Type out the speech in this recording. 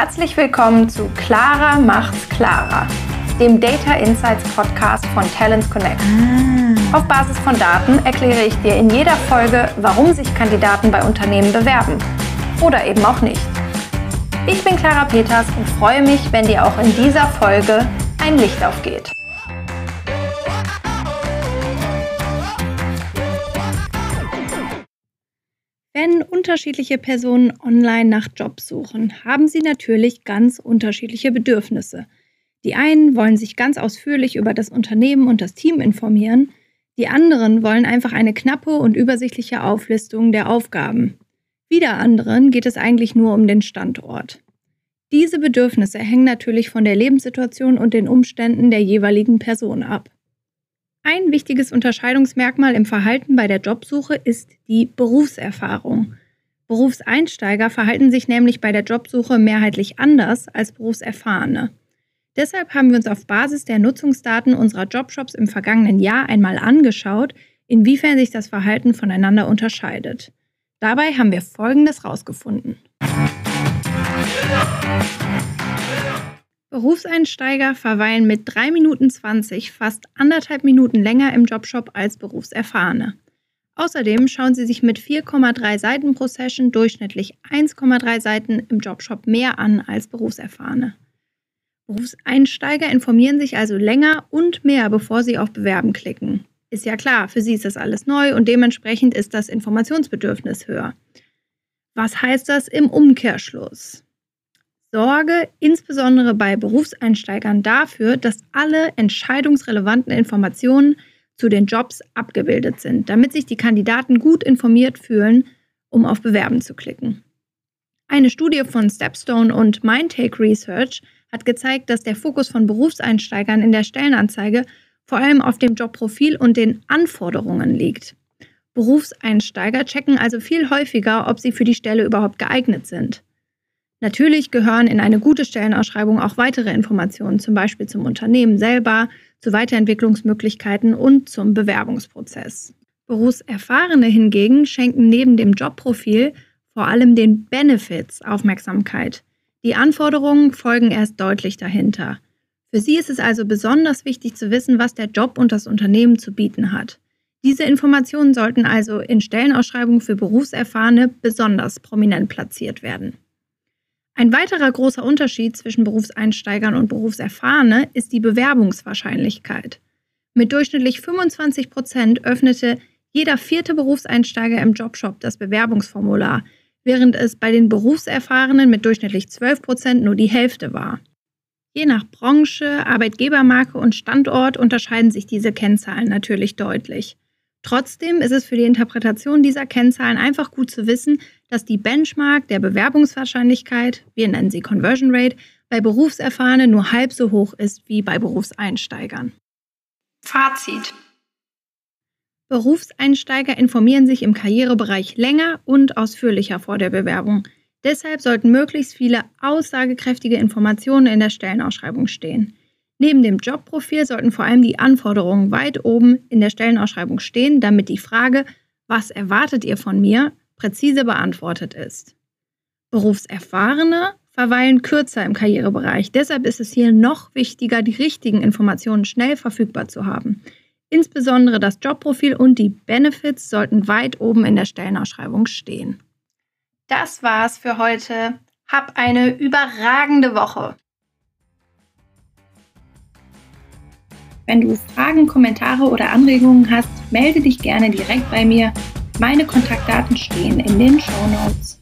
Herzlich willkommen zu Clara macht's klarer, dem Data Insights Podcast von Talents Connect. Ah. Auf Basis von Daten erkläre ich dir in jeder Folge, warum sich Kandidaten bei Unternehmen bewerben oder eben auch nicht. Ich bin Clara Peters und freue mich, wenn dir auch in dieser Folge ein Licht aufgeht. Wenn unterschiedliche Personen online nach Jobs suchen, haben sie natürlich ganz unterschiedliche Bedürfnisse. Die einen wollen sich ganz ausführlich über das Unternehmen und das Team informieren, die anderen wollen einfach eine knappe und übersichtliche Auflistung der Aufgaben. Wieder anderen geht es eigentlich nur um den Standort. Diese Bedürfnisse hängen natürlich von der Lebenssituation und den Umständen der jeweiligen Person ab. Ein wichtiges Unterscheidungsmerkmal im Verhalten bei der Jobsuche ist die Berufserfahrung. Berufseinsteiger verhalten sich nämlich bei der Jobsuche mehrheitlich anders als Berufserfahrene. Deshalb haben wir uns auf Basis der Nutzungsdaten unserer Jobshops im vergangenen Jahr einmal angeschaut, inwiefern sich das Verhalten voneinander unterscheidet. Dabei haben wir Folgendes herausgefunden. Berufseinsteiger verweilen mit 3 Minuten 20 fast anderthalb Minuten länger im Jobshop als Berufserfahrene. Außerdem schauen sie sich mit 4,3 Seiten pro Session durchschnittlich 1,3 Seiten im Jobshop mehr an als Berufserfahrene. Berufseinsteiger informieren sich also länger und mehr, bevor sie auf Bewerben klicken. Ist ja klar, für sie ist das alles neu und dementsprechend ist das Informationsbedürfnis höher. Was heißt das im Umkehrschluss? Sorge insbesondere bei Berufseinsteigern dafür, dass alle entscheidungsrelevanten Informationen zu den Jobs abgebildet sind, damit sich die Kandidaten gut informiert fühlen, um auf Bewerben zu klicken. Eine Studie von Stepstone und Mindtake Research hat gezeigt, dass der Fokus von Berufseinsteigern in der Stellenanzeige vor allem auf dem Jobprofil und den Anforderungen liegt. Berufseinsteiger checken also viel häufiger, ob sie für die Stelle überhaupt geeignet sind. Natürlich gehören in eine gute Stellenausschreibung auch weitere Informationen, zum Beispiel zum Unternehmen selber, zu Weiterentwicklungsmöglichkeiten und zum Bewerbungsprozess. Berufserfahrene hingegen schenken neben dem Jobprofil vor allem den Benefits Aufmerksamkeit. Die Anforderungen folgen erst deutlich dahinter. Für sie ist es also besonders wichtig zu wissen, was der Job und das Unternehmen zu bieten hat. Diese Informationen sollten also in Stellenausschreibungen für Berufserfahrene besonders prominent platziert werden. Ein weiterer großer Unterschied zwischen Berufseinsteigern und Berufserfahrene ist die Bewerbungswahrscheinlichkeit. Mit durchschnittlich 25 Prozent öffnete jeder vierte Berufseinsteiger im Jobshop das Bewerbungsformular, während es bei den Berufserfahrenen mit durchschnittlich 12 Prozent nur die Hälfte war. Je nach Branche, Arbeitgebermarke und Standort unterscheiden sich diese Kennzahlen natürlich deutlich. Trotzdem ist es für die Interpretation dieser Kennzahlen einfach gut zu wissen, dass die Benchmark der Bewerbungswahrscheinlichkeit, wir nennen sie Conversion Rate, bei Berufserfahrenen nur halb so hoch ist wie bei Berufseinsteigern. Fazit. Berufseinsteiger informieren sich im Karrierebereich länger und ausführlicher vor der Bewerbung. Deshalb sollten möglichst viele aussagekräftige Informationen in der Stellenausschreibung stehen. Neben dem Jobprofil sollten vor allem die Anforderungen weit oben in der Stellenausschreibung stehen, damit die Frage, was erwartet ihr von mir, präzise beantwortet ist. Berufserfahrene verweilen kürzer im Karrierebereich. Deshalb ist es hier noch wichtiger, die richtigen Informationen schnell verfügbar zu haben. Insbesondere das Jobprofil und die Benefits sollten weit oben in der Stellenausschreibung stehen. Das war's für heute. Hab eine überragende Woche. Wenn du Fragen, Kommentare oder Anregungen hast, melde dich gerne direkt bei mir. Meine Kontaktdaten stehen in den Show Notes.